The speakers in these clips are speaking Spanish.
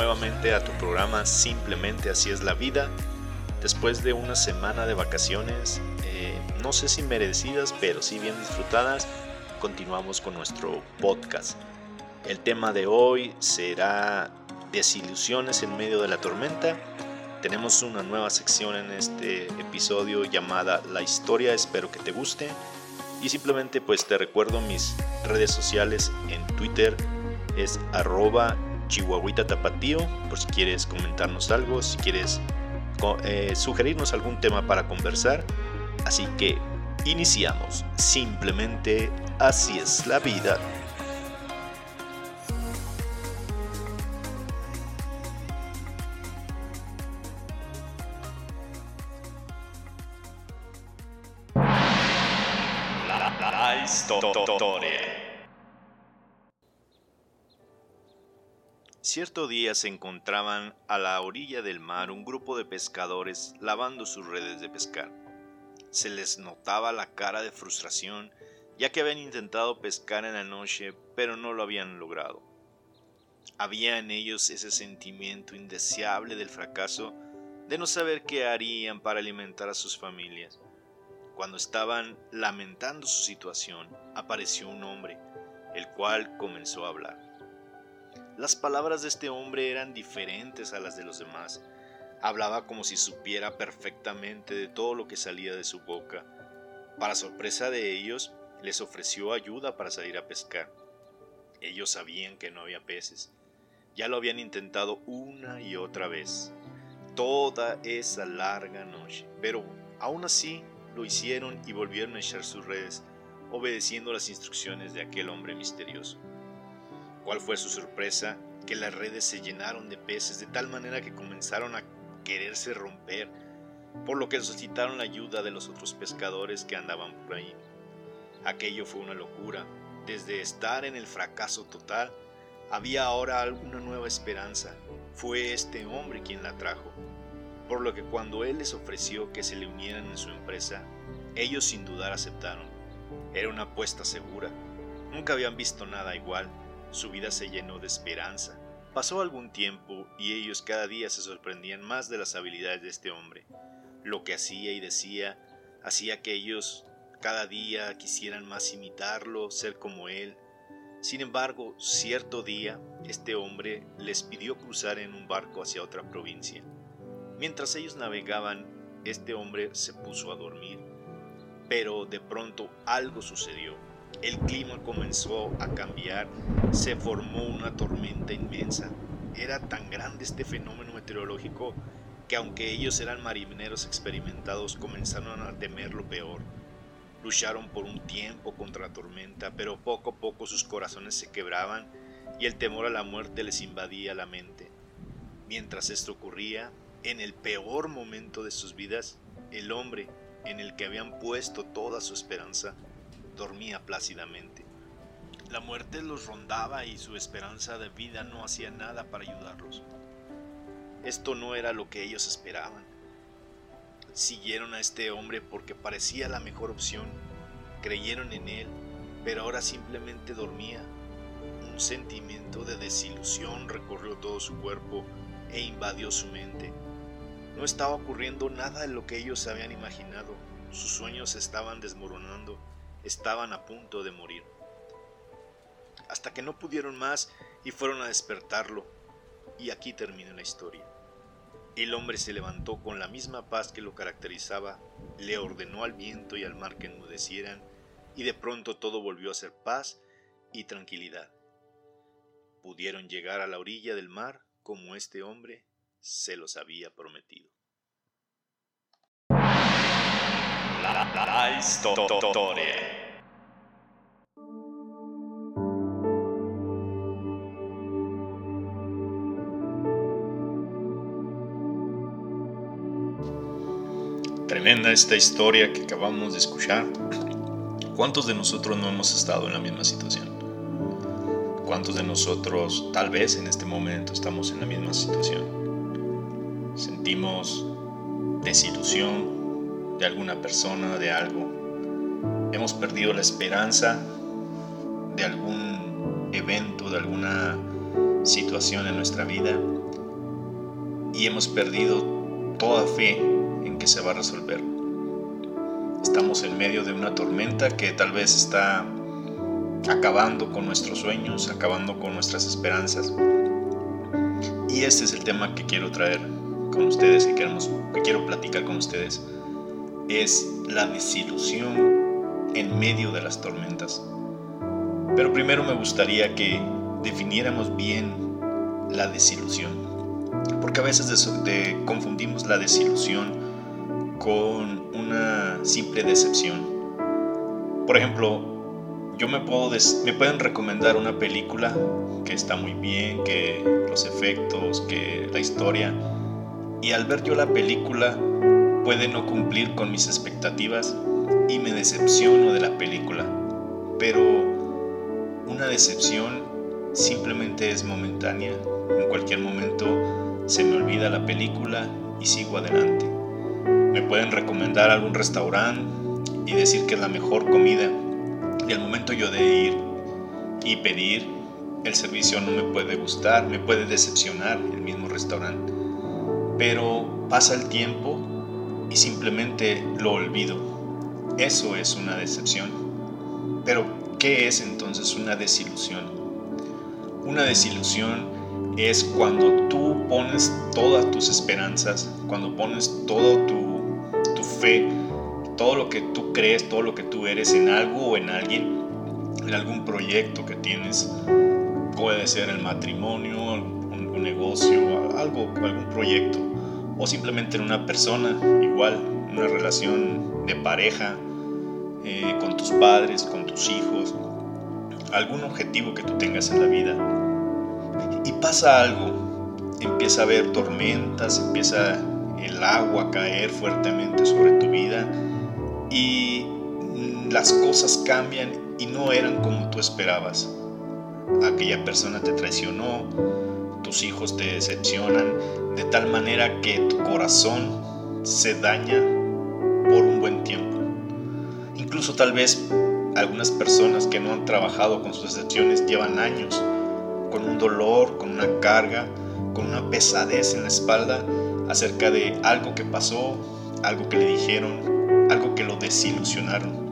nuevamente a tu programa Simplemente así es la vida. Después de una semana de vacaciones, eh, no sé si merecidas, pero sí bien disfrutadas, continuamos con nuestro podcast. El tema de hoy será desilusiones en medio de la tormenta. Tenemos una nueva sección en este episodio llamada La historia, espero que te guste. Y simplemente pues te recuerdo mis redes sociales en Twitter es arroba chihuahuita tapatío por si quieres comentarnos algo, si quieres eh, sugerirnos algún tema para conversar. Así que iniciamos. Simplemente así es la vida. La, historia. Cierto día se encontraban a la orilla del mar un grupo de pescadores lavando sus redes de pescar. Se les notaba la cara de frustración ya que habían intentado pescar en la noche pero no lo habían logrado. Había en ellos ese sentimiento indeseable del fracaso de no saber qué harían para alimentar a sus familias. Cuando estaban lamentando su situación, apareció un hombre, el cual comenzó a hablar. Las palabras de este hombre eran diferentes a las de los demás. Hablaba como si supiera perfectamente de todo lo que salía de su boca. Para sorpresa de ellos, les ofreció ayuda para salir a pescar. Ellos sabían que no había peces. Ya lo habían intentado una y otra vez, toda esa larga noche, pero aún así lo hicieron y volvieron a echar sus redes, obedeciendo las instrucciones de aquel hombre misterioso. ¿Cuál fue su sorpresa? Que las redes se llenaron de peces de tal manera que comenzaron a quererse romper, por lo que solicitaron la ayuda de los otros pescadores que andaban por ahí. Aquello fue una locura. Desde estar en el fracaso total, había ahora alguna nueva esperanza. Fue este hombre quien la trajo. Por lo que cuando él les ofreció que se le unieran en su empresa, ellos sin dudar aceptaron. Era una apuesta segura. Nunca habían visto nada igual su vida se llenó de esperanza. Pasó algún tiempo y ellos cada día se sorprendían más de las habilidades de este hombre. Lo que hacía y decía hacía que ellos cada día quisieran más imitarlo, ser como él. Sin embargo, cierto día, este hombre les pidió cruzar en un barco hacia otra provincia. Mientras ellos navegaban, este hombre se puso a dormir. Pero de pronto algo sucedió el clima comenzó a cambiar, se formó una tormenta inmensa. Era tan grande este fenómeno meteorológico que aunque ellos eran marineros experimentados, comenzaron a temer lo peor. Lucharon por un tiempo contra la tormenta, pero poco a poco sus corazones se quebraban y el temor a la muerte les invadía la mente. Mientras esto ocurría, en el peor momento de sus vidas, el hombre en el que habían puesto toda su esperanza dormía plácidamente. La muerte los rondaba y su esperanza de vida no hacía nada para ayudarlos. Esto no era lo que ellos esperaban. Siguieron a este hombre porque parecía la mejor opción, creyeron en él, pero ahora simplemente dormía. Un sentimiento de desilusión recorrió todo su cuerpo e invadió su mente. No estaba ocurriendo nada de lo que ellos habían imaginado. Sus sueños estaban desmoronando estaban a punto de morir. Hasta que no pudieron más y fueron a despertarlo. Y aquí termina la historia. El hombre se levantó con la misma paz que lo caracterizaba, le ordenó al viento y al mar que enmudecieran, y de pronto todo volvió a ser paz y tranquilidad. Pudieron llegar a la orilla del mar como este hombre se los había prometido. Tremenda esta historia que acabamos de escuchar. ¿Cuántos de nosotros no hemos estado en la misma situación? ¿Cuántos de nosotros tal vez en este momento estamos en la misma situación? Sentimos desilusión, de alguna persona, de algo. Hemos perdido la esperanza de algún evento, de alguna situación en nuestra vida y hemos perdido toda fe en que se va a resolver. Estamos en medio de una tormenta que tal vez está acabando con nuestros sueños, acabando con nuestras esperanzas. Y este es el tema que quiero traer con ustedes, que, queremos, que quiero platicar con ustedes. Es la desilusión en medio de las tormentas. Pero primero me gustaría que definiéramos bien la desilusión. Porque a veces confundimos la desilusión con una simple decepción. Por ejemplo, yo me, puedo me pueden recomendar una película que está muy bien, que los efectos, que la historia, y al ver yo la película puede no cumplir con mis expectativas y me decepciono de la película. Pero una decepción simplemente es momentánea. En cualquier momento se me olvida la película y sigo adelante. Me pueden recomendar algún restaurante y decir que es la mejor comida. Y al momento yo de ir y pedir, el servicio no me puede gustar, me puede decepcionar el mismo restaurante. Pero pasa el tiempo y simplemente lo olvido. Eso es una decepción. Pero, ¿qué es entonces una desilusión? Una desilusión es cuando tú pones todas tus esperanzas, cuando pones toda tu, tu fe, todo lo que tú crees, todo lo que tú eres en algo o en alguien, en algún proyecto que tienes. Puede ser el matrimonio, un, negocio, algo, algún proyecto o simplemente en una persona, igual, una relación de pareja, eh, con tus padres, con tus hijos, algún objetivo que tú tengas en la vida. Y pasa algo, empieza a haber tormentas, empieza el agua a caer fuertemente sobre tu vida y las cosas cambian y no eran como tú esperabas. Aquella persona te traicionó, tus hijos te decepcionan, de tal manera que tu corazón se daña por un buen tiempo. Incluso tal vez algunas personas que no han trabajado con sus decepciones llevan años con un dolor, con una carga, con una pesadez en la espalda acerca de algo que pasó, algo que le dijeron, algo que lo desilusionaron.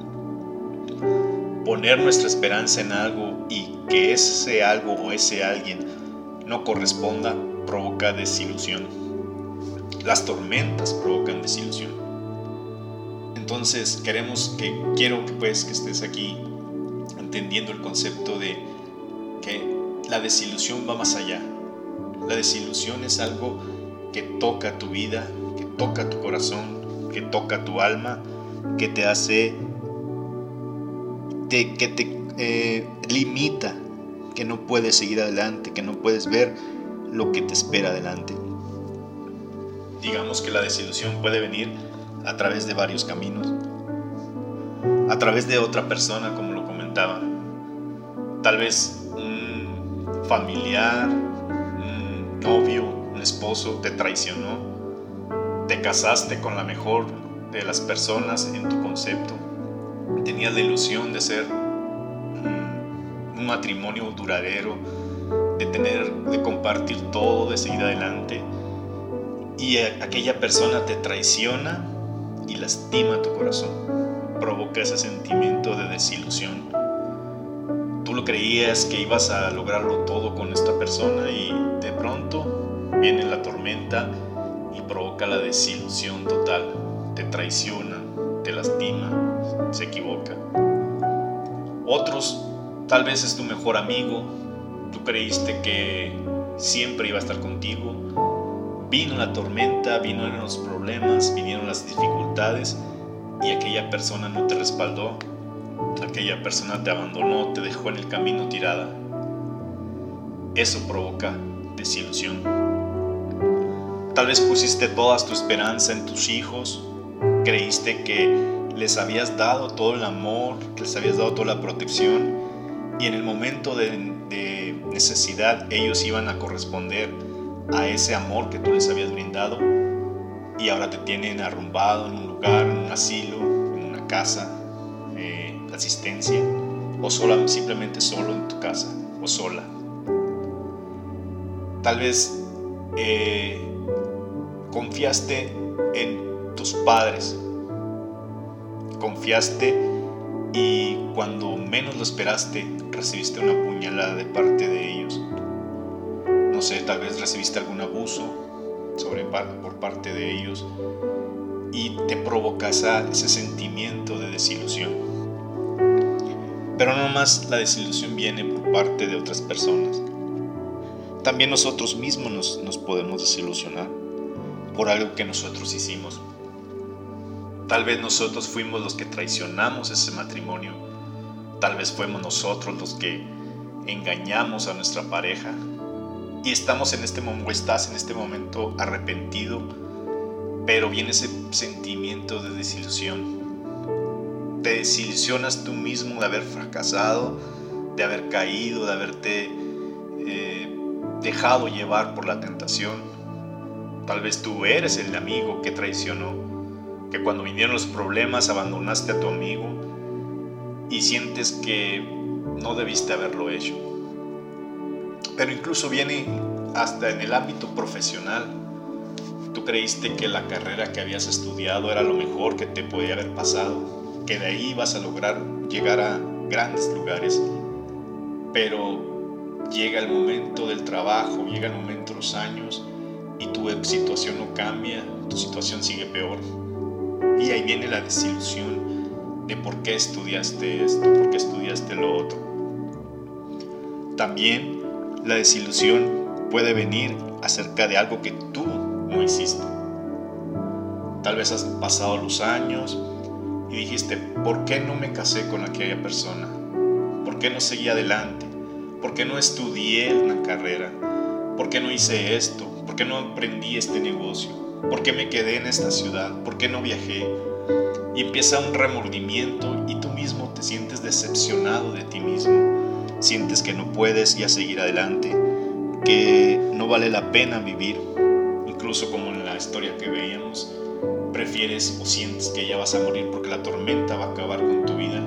Poner nuestra esperanza en algo y que ese algo o ese alguien no corresponda provoca desilusión. Las tormentas provocan desilusión. Entonces queremos que quiero que pues que estés aquí entendiendo el concepto de que la desilusión va más allá. La desilusión es algo que toca tu vida, que toca tu corazón, que toca tu alma, que te hace, que te eh, limita, que no puedes seguir adelante, que no puedes ver lo que te espera adelante. Digamos que la desilusión puede venir a través de varios caminos. A través de otra persona, como lo comentaba. Tal vez un familiar, un novio, un esposo te traicionó. Te casaste con la mejor de las personas en tu concepto. Tenías la ilusión de ser un matrimonio duradero, de tener, de compartir todo, de seguir adelante. Y aquella persona te traiciona y lastima tu corazón. Provoca ese sentimiento de desilusión. Tú lo creías que ibas a lograrlo todo con esta persona y de pronto viene la tormenta y provoca la desilusión total. Te traiciona, te lastima, se equivoca. Otros, tal vez es tu mejor amigo, Tú creíste que siempre iba a estar contigo. Vino la tormenta, vinieron los problemas, vinieron las dificultades y aquella persona no te respaldó. Aquella persona te abandonó, te dejó en el camino tirada. Eso provoca desilusión. Tal vez pusiste toda tu esperanza en tus hijos, creíste que les habías dado todo el amor, que les habías dado toda la protección y en el momento de necesidad ellos iban a corresponder a ese amor que tú les habías brindado y ahora te tienen arrumbado en un lugar, en un asilo, en una casa eh, de asistencia o sola, simplemente solo en tu casa o sola. Tal vez eh, confiaste en tus padres, confiaste y cuando menos lo esperaste recibiste una puñalada de parte de ellos. No sé, tal vez recibiste algún abuso sobre, por parte de ellos y te provoca ese sentimiento de desilusión. Pero no más la desilusión viene por parte de otras personas. También nosotros mismos nos, nos podemos desilusionar por algo que nosotros hicimos. Tal vez nosotros fuimos los que traicionamos ese matrimonio. Tal vez fuimos nosotros los que engañamos a nuestra pareja. Y estamos en este momento, estás en este momento arrepentido, pero viene ese sentimiento de desilusión. Te desilusionas tú mismo de haber fracasado, de haber caído, de haberte eh, dejado llevar por la tentación. Tal vez tú eres el amigo que traicionó que cuando vinieron los problemas abandonaste a tu amigo y sientes que no debiste haberlo hecho. Pero incluso viene hasta en el ámbito profesional. Tú creíste que la carrera que habías estudiado era lo mejor que te podía haber pasado, que de ahí ibas a lograr llegar a grandes lugares. Pero llega el momento del trabajo, llega el momento de los años y tu situación no cambia, tu situación sigue peor y ahí viene la desilusión de por qué estudiaste esto, por qué estudiaste lo otro. También la desilusión puede venir acerca de algo que tú no hiciste. Tal vez has pasado los años y dijiste, ¿por qué no me casé con aquella persona? ¿Por qué no seguí adelante? ¿Por qué no estudié una carrera? ¿Por qué no hice esto? ¿Por qué no aprendí este negocio? ¿Por qué me quedé en esta ciudad? ¿Por qué no viajé? Y empieza un remordimiento y tú mismo te sientes decepcionado de ti mismo. Sientes que no puedes ya seguir adelante, que no vale la pena vivir. Incluso como en la historia que veíamos, prefieres o sientes que ya vas a morir porque la tormenta va a acabar con tu vida,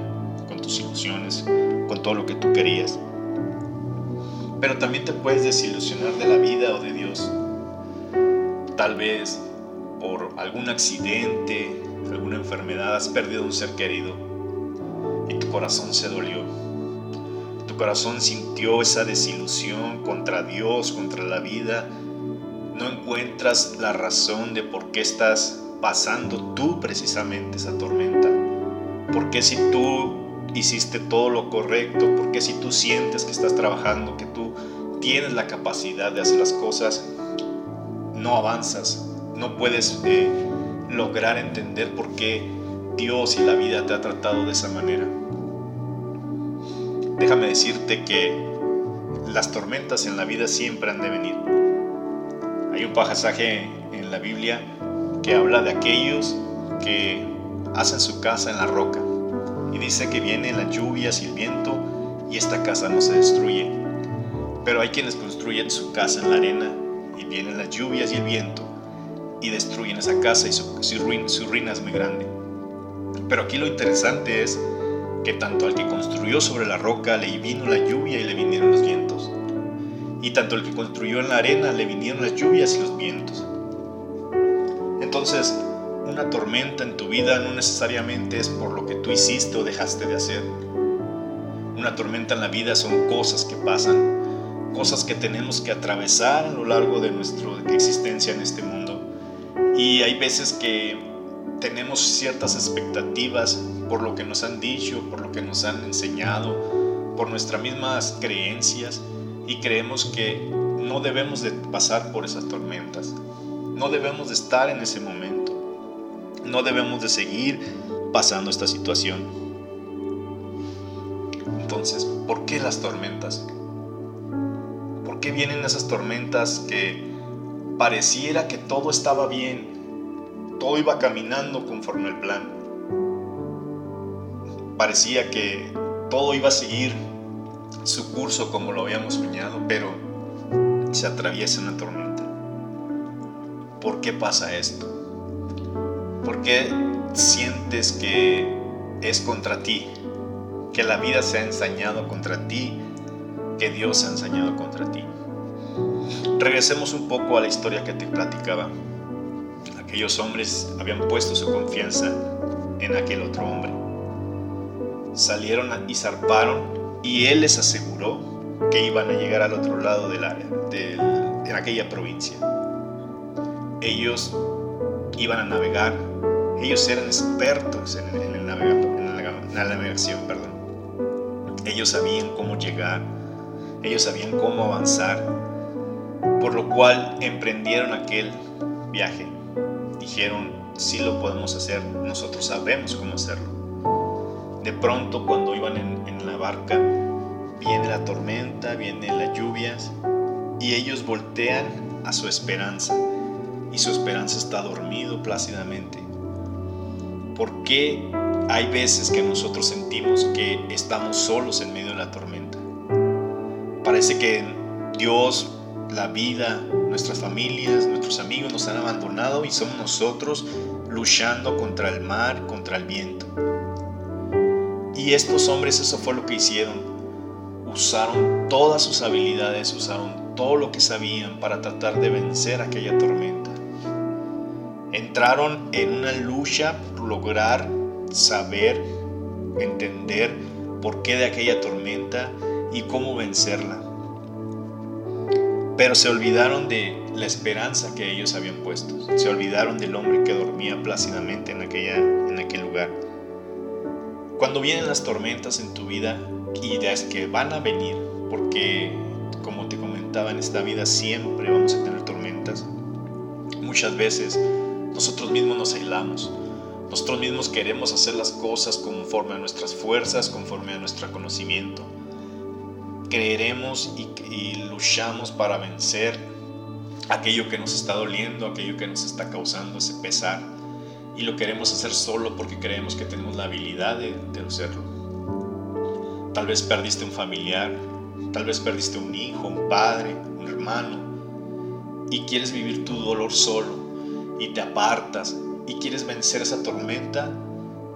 con tus ilusiones, con todo lo que tú querías. Pero también te puedes desilusionar de la vida o de Dios Tal vez por algún accidente, alguna enfermedad, has perdido un ser querido y tu corazón se dolió. Tu corazón sintió esa desilusión contra Dios, contra la vida. No encuentras la razón de por qué estás pasando tú precisamente esa tormenta. ¿Por qué si tú hiciste todo lo correcto? ¿Por qué si tú sientes que estás trabajando, que tú tienes la capacidad de hacer las cosas, no avanzas, no puedes eh, lograr entender por qué Dios y la vida te ha tratado de esa manera. Déjame decirte que las tormentas en la vida siempre han de venir. Hay un pasaje en la Biblia que habla de aquellos que hacen su casa en la roca y dice que vienen las lluvias y el viento y esta casa no se destruye. Pero hay quienes construyen su casa en la arena y vienen las lluvias y el viento y destruyen esa casa y su, ruina, es muy grande. Pero aquí lo interesante es que tanto al que construyó sobre la roca le vino la lluvia y le vinieron los vientos. Y tanto al que construyó en la arena le vinieron las lluvias y los vientos. Entonces, una tormenta en tu vida no necesariamente es por lo que tú hiciste o dejaste de hacer. Una tormenta en la vida son cosas que pasan cosas que tenemos que atravesar a lo largo de nuestra existencia en este mundo. Y hay veces que tenemos ciertas expectativas por lo que nos han dicho, por lo que nos han enseñado, por nuestras mismas creencias y creemos que no debemos de pasar por esas tormentas, no debemos de estar en ese momento, no debemos de seguir pasando esta situación. Entonces, ¿por qué las tormentas? qué vienen esas tormentas que pareciera que todo estaba bien, todo iba caminando conforme al plan? Parecía que todo iba a seguir su curso como lo habíamos soñado, pero se atraviesa una tormenta. ¿Por qué pasa esto? ¿Por qué sientes que es contra ti? Que la vida se ha ensañado contra ti que Dios ha enseñado contra ti. Regresemos un poco a la historia que te platicaba. Aquellos hombres habían puesto su confianza en aquel otro hombre. Salieron y zarparon y él les aseguró que iban a llegar al otro lado del aquella provincia. Ellos iban a navegar, ellos eran expertos en, en la navegación, perdón. Ellos sabían cómo llegar, ellos sabían cómo avanzar, por lo cual emprendieron aquel viaje. Dijeron, sí lo podemos hacer, nosotros sabemos cómo hacerlo. De pronto cuando iban en, en la barca, viene la tormenta, vienen las lluvias y ellos voltean a su esperanza y su esperanza está dormido plácidamente. ¿Por qué hay veces que nosotros sentimos que estamos solos en medio de la tormenta? Parece que Dios, la vida, nuestras familias, nuestros amigos nos han abandonado y somos nosotros luchando contra el mar, contra el viento. Y estos hombres eso fue lo que hicieron. Usaron todas sus habilidades, usaron todo lo que sabían para tratar de vencer aquella tormenta. Entraron en una lucha por lograr saber, entender por qué de aquella tormenta y cómo vencerla. Pero se olvidaron de la esperanza que ellos habían puesto. Se olvidaron del hombre que dormía plácidamente en, aquella, en aquel lugar. Cuando vienen las tormentas en tu vida, y es que van a venir, porque como te comentaba en esta vida siempre vamos a tener tormentas, muchas veces nosotros mismos nos aislamos. Nosotros mismos queremos hacer las cosas conforme a nuestras fuerzas, conforme a nuestro conocimiento. Creeremos y, luchamos para vencer aquello que nos está doliendo, aquello que nos está causando ese pesar. Y lo queremos hacer solo porque creemos que tenemos la habilidad de, de hacerlo. Tal vez perdiste un familiar, tal vez perdiste un hijo, un padre, un hermano, y quieres vivir tu dolor solo y te apartas y quieres vencer esa tormenta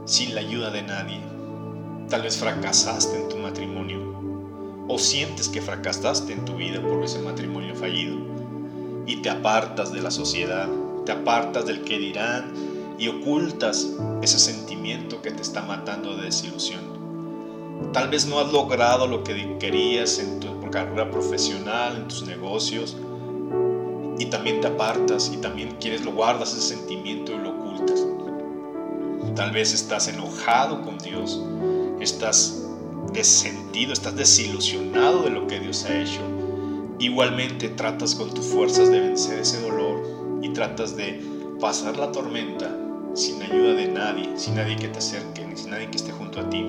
sin la ayuda de nadie. Tal vez fracasaste en tu matrimonio o sientes que fracasaste en tu vida por ese matrimonio fallido y te apartas de la sociedad, te apartas del que dirán y ocultas ese sentimiento que te está matando de desilusión. Tal vez no has logrado lo que querías en tu carrera profesional, en tus negocios, y también te apartas y también quieres lo guardas ese sentimiento y lo ocultas. Tal vez estás enojado con Dios, estás estás desilusionado de lo que Dios ha hecho. Igualmente tratas con tus fuerzas de vencer ese dolor y tratas de pasar la tormenta sin ayuda de nadie, sin nadie que te acerque, ni sin nadie que esté junto a ti.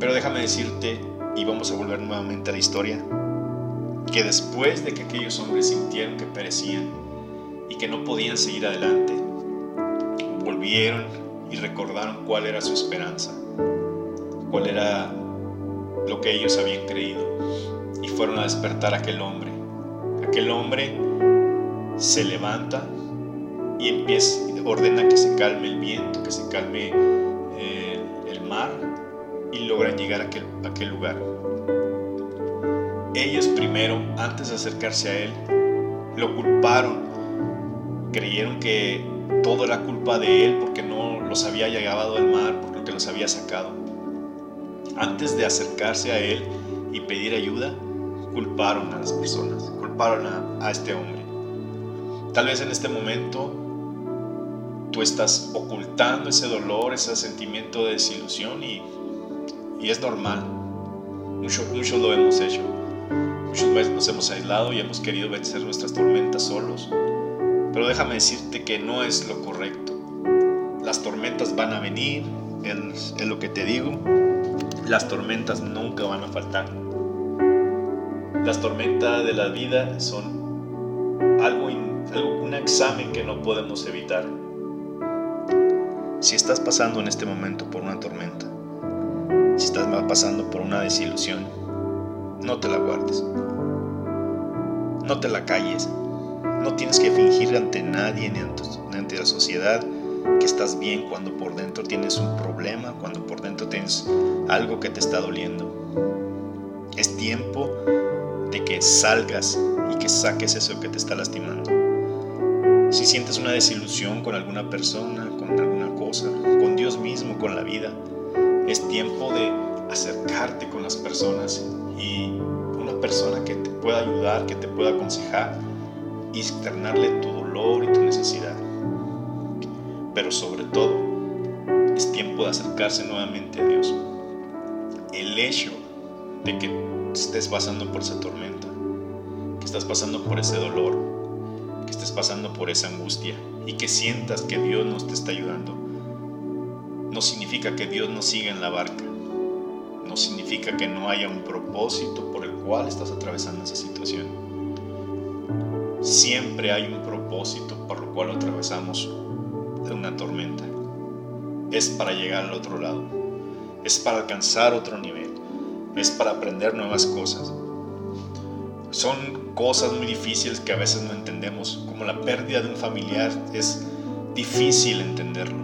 Pero déjame decirte, y vamos a volver nuevamente a la historia, que después de que aquellos hombres sintieron que perecían y que no podían seguir adelante, volvieron y recordaron cuál era su esperanza, cuál era lo que ellos habían creído y fueron a despertar a aquel hombre. Aquel hombre se levanta y empieza, ordena que se calme el viento, que se calme eh, el mar y logran llegar a aquel, lugar. Ellos primero, antes de acercarse a él, lo culparon. Creyeron que todo era culpa de él porque no los había llegado al mar, porque los había sacado. Antes de acercarse a él y pedir ayuda, culparon a las personas, culparon a, este hombre. Tal vez en este momento tú estás ocultando ese dolor, ese sentimiento de desilusión y, es normal. Muchos mucho lo hemos hecho. Muchas veces nos hemos aislado y hemos querido vencer nuestras tormentas solos. Pero déjame decirte que no es lo correcto. Las tormentas van a venir, es, lo que te digo. Las tormentas nunca van a faltar. Las tormentas de la vida son algo, algo, un examen que no podemos evitar. Si estás pasando en este momento por una tormenta, si estás pasando por una desilusión, no te la guardes. No te la calles. No tienes que fingir ante nadie ni ante la sociedad que estás bien cuando por dentro tienes un problema, cuando por dentro tienes algo que te está doliendo. Es tiempo de que salgas y que saques eso que te está lastimando. Si sientes una desilusión con alguna persona, con alguna cosa, con Dios mismo, con la vida, es tiempo de acercarte con las personas y una persona que te pueda ayudar, que te pueda aconsejar y externarle tu dolor y tu necesidad. Pero sobre todo, es tiempo de acercarse nuevamente a Dios. El hecho de que estés pasando por esa tormenta, que estás pasando por ese dolor, que estés pasando por esa angustia y que sientas que Dios nos te está ayudando, no significa que Dios no siga en la barca, no significa que no haya un propósito por el cual estás atravesando esa situación. Siempre hay un propósito por lo cual atravesamos de una tormenta. Es para llegar al otro lado, es para alcanzar otro nivel, es para aprender nuevas cosas. Son cosas muy difíciles que a veces no entendemos, como la pérdida de un familiar es difícil entenderlo,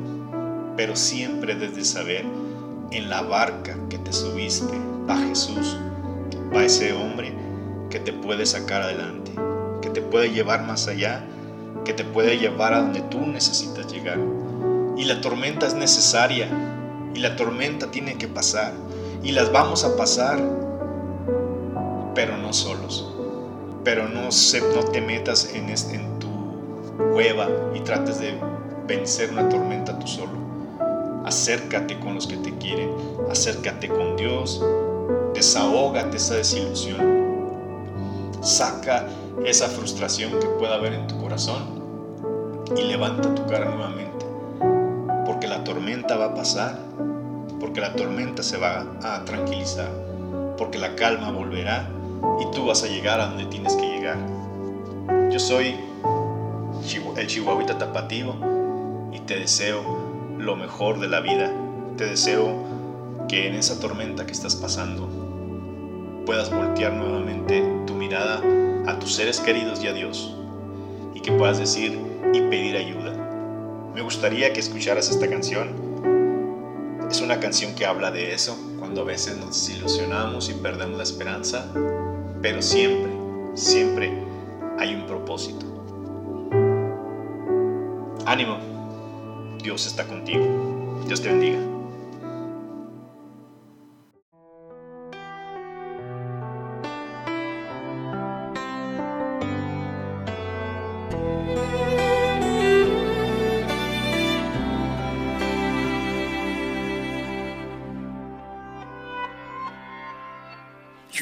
pero siempre desde saber en la barca que te subiste va Jesús, va ese hombre que te puede sacar adelante, que te puede llevar más allá, que te puede llevar a donde tú necesitas llegar. Y la tormenta es necesaria, y la tormenta tiene que pasar, y las vamos a pasar, pero no solos. Pero no, se, no te metas en, en tu cueva y trates de vencer una tormenta tú solo acércate con los que te quieren, acércate con Dios, desahógate esa desilusión, saca esa frustración que pueda haber en tu corazón y levanta tu cara nuevamente, porque la tormenta va a pasar, porque la tormenta se va a tranquilizar, porque la calma volverá y tú vas a llegar a donde tienes que llegar. Yo soy el Chihuahuita Tapativo y te deseo lo mejor de la vida. Te deseo que en esa tormenta que estás pasando puedas voltear nuevamente tu mirada a tus seres queridos y a Dios y que puedas decir y pedir ayuda. Me gustaría que escucharas esta canción. Es una canción que habla de eso, cuando a veces nos desilusionamos y perdemos la esperanza, pero siempre, siempre hay un propósito. Ánimo. Dios está contigo. Dios te bendiga.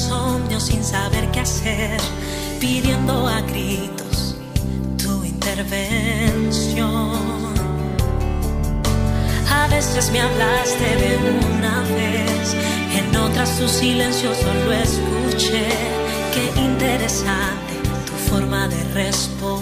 insomnio sin saber qué hacer, pidiendo a gritos tu intervención. A veces me hablaste de una vez, en otras tu silencio solo escuché. Qué interesante tu forma de responder.